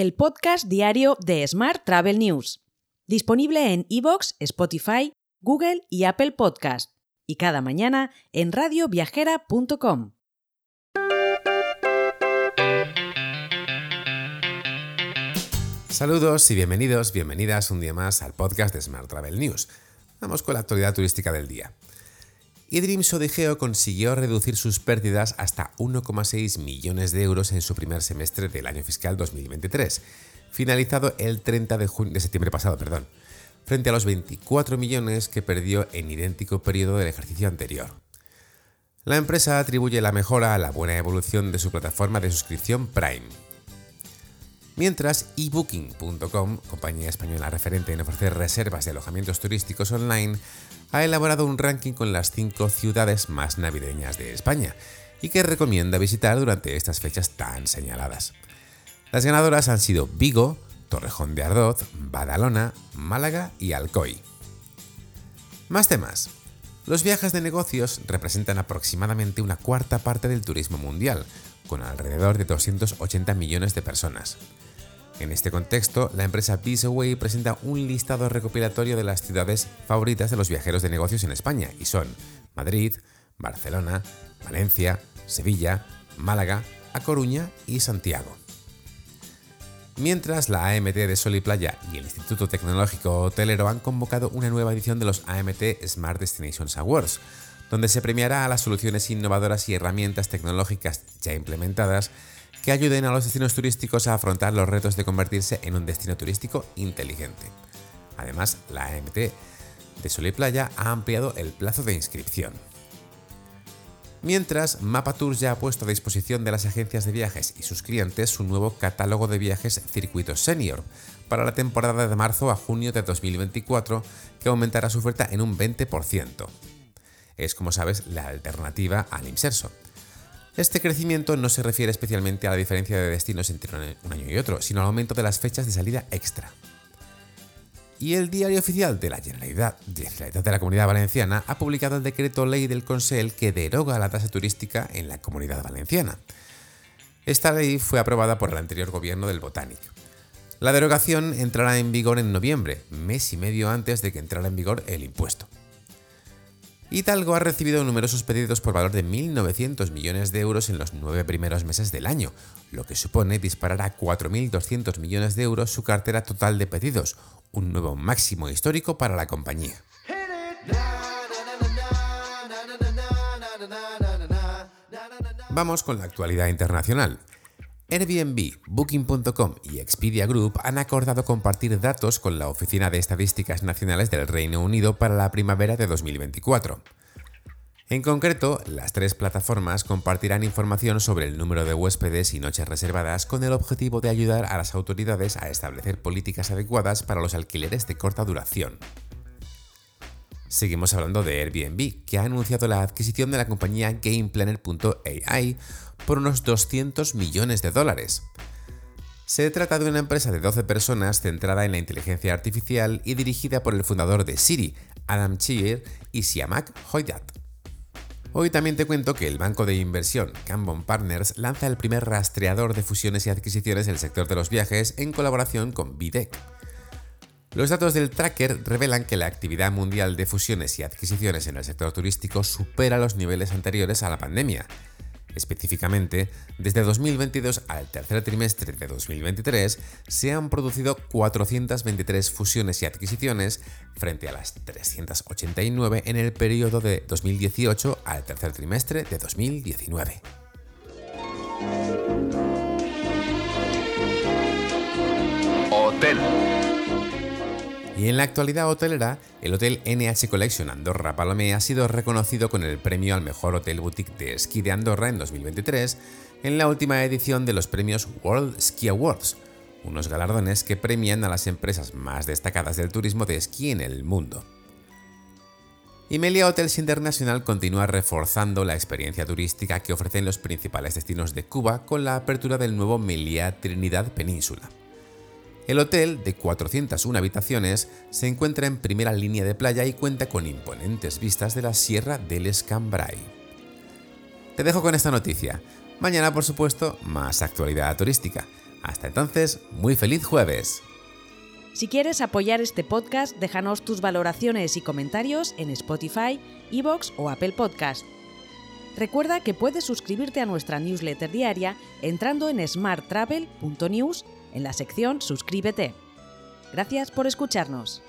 el podcast diario de Smart Travel News, disponible en iVoox, Spotify, Google y Apple Podcast, y cada mañana en radioviajera.com. Saludos y bienvenidos, bienvenidas un día más al podcast de Smart Travel News. Vamos con la actualidad turística del día. Idrim Sodigeo consiguió reducir sus pérdidas hasta 1,6 millones de euros en su primer semestre del año fiscal 2023, finalizado el 30 de, de septiembre pasado, perdón, frente a los 24 millones que perdió en idéntico periodo del ejercicio anterior. La empresa atribuye la mejora a la buena evolución de su plataforma de suscripción Prime. Mientras, ebooking.com, compañía española referente en ofrecer reservas de alojamientos turísticos online, ha elaborado un ranking con las cinco ciudades más navideñas de España y que recomienda visitar durante estas fechas tan señaladas. Las ganadoras han sido Vigo, Torrejón de Ardoz, Badalona, Málaga y Alcoy. Más temas. Los viajes de negocios representan aproximadamente una cuarta parte del turismo mundial, con alrededor de 280 millones de personas. En este contexto, la empresa Peaceaway presenta un listado recopilatorio de las ciudades favoritas de los viajeros de negocios en España, y son Madrid, Barcelona, Valencia, Sevilla, Málaga, A Coruña y Santiago. Mientras la AMT de Sol y Playa y el Instituto Tecnológico Hotelero han convocado una nueva edición de los AMT Smart Destinations Awards, donde se premiará a las soluciones innovadoras y herramientas tecnológicas ya implementadas que ayuden a los destinos turísticos a afrontar los retos de convertirse en un destino turístico inteligente. Además, la AMT de Sol y Playa ha ampliado el plazo de inscripción. Mientras, Mapa Tours ya ha puesto a disposición de las agencias de viajes y sus clientes su nuevo catálogo de viajes Circuitos Senior para la temporada de marzo a junio de 2024, que aumentará su oferta en un 20%. Es, como sabes, la alternativa al Imserso. Este crecimiento no se refiere especialmente a la diferencia de destinos entre un año y otro, sino al aumento de las fechas de salida extra. Y el diario oficial de la Generalitat, de la Comunidad Valenciana ha publicado el decreto ley del Consell que deroga la tasa turística en la Comunidad Valenciana. Esta ley fue aprobada por el anterior gobierno del Botanic. La derogación entrará en vigor en noviembre, mes y medio antes de que entrara en vigor el impuesto. Hidalgo ha recibido numerosos pedidos por valor de 1.900 millones de euros en los nueve primeros meses del año, lo que supone disparar a 4.200 millones de euros su cartera total de pedidos, un nuevo máximo histórico para la compañía. Vamos con la actualidad internacional. Airbnb, Booking.com y Expedia Group han acordado compartir datos con la Oficina de Estadísticas Nacionales del Reino Unido para la primavera de 2024. En concreto, las tres plataformas compartirán información sobre el número de huéspedes y noches reservadas con el objetivo de ayudar a las autoridades a establecer políticas adecuadas para los alquileres de corta duración. Seguimos hablando de Airbnb, que ha anunciado la adquisición de la compañía GamePlanner.ai por unos 200 millones de dólares. Se trata de una empresa de 12 personas centrada en la inteligencia artificial y dirigida por el fundador de Siri, Adam Cheer, y Siamak Hoyat. Hoy también te cuento que el banco de inversión Cambon Partners lanza el primer rastreador de fusiones y adquisiciones del sector de los viajes en colaboración con BIDEC. Los datos del tracker revelan que la actividad mundial de fusiones y adquisiciones en el sector turístico supera los niveles anteriores a la pandemia, Específicamente, desde 2022 al tercer trimestre de 2023 se han producido 423 fusiones y adquisiciones frente a las 389 en el periodo de 2018 al tercer trimestre de 2019. Hotel. Y en la actualidad hotelera, el Hotel NH Collection Andorra Palomé ha sido reconocido con el premio al mejor hotel boutique de esquí de Andorra en 2023 en la última edición de los premios World Ski Awards, unos galardones que premian a las empresas más destacadas del turismo de esquí en el mundo. Imelia Hotels International continúa reforzando la experiencia turística que ofrecen los principales destinos de Cuba con la apertura del nuevo Meliá Trinidad Península. El hotel, de 401 habitaciones, se encuentra en primera línea de playa y cuenta con imponentes vistas de la Sierra del Escambray. Te dejo con esta noticia. Mañana, por supuesto, más actualidad turística. Hasta entonces, muy feliz jueves. Si quieres apoyar este podcast, déjanos tus valoraciones y comentarios en Spotify, Evox o Apple Podcast. Recuerda que puedes suscribirte a nuestra newsletter diaria entrando en smarttravel.news en la sección Suscríbete. Gracias por escucharnos.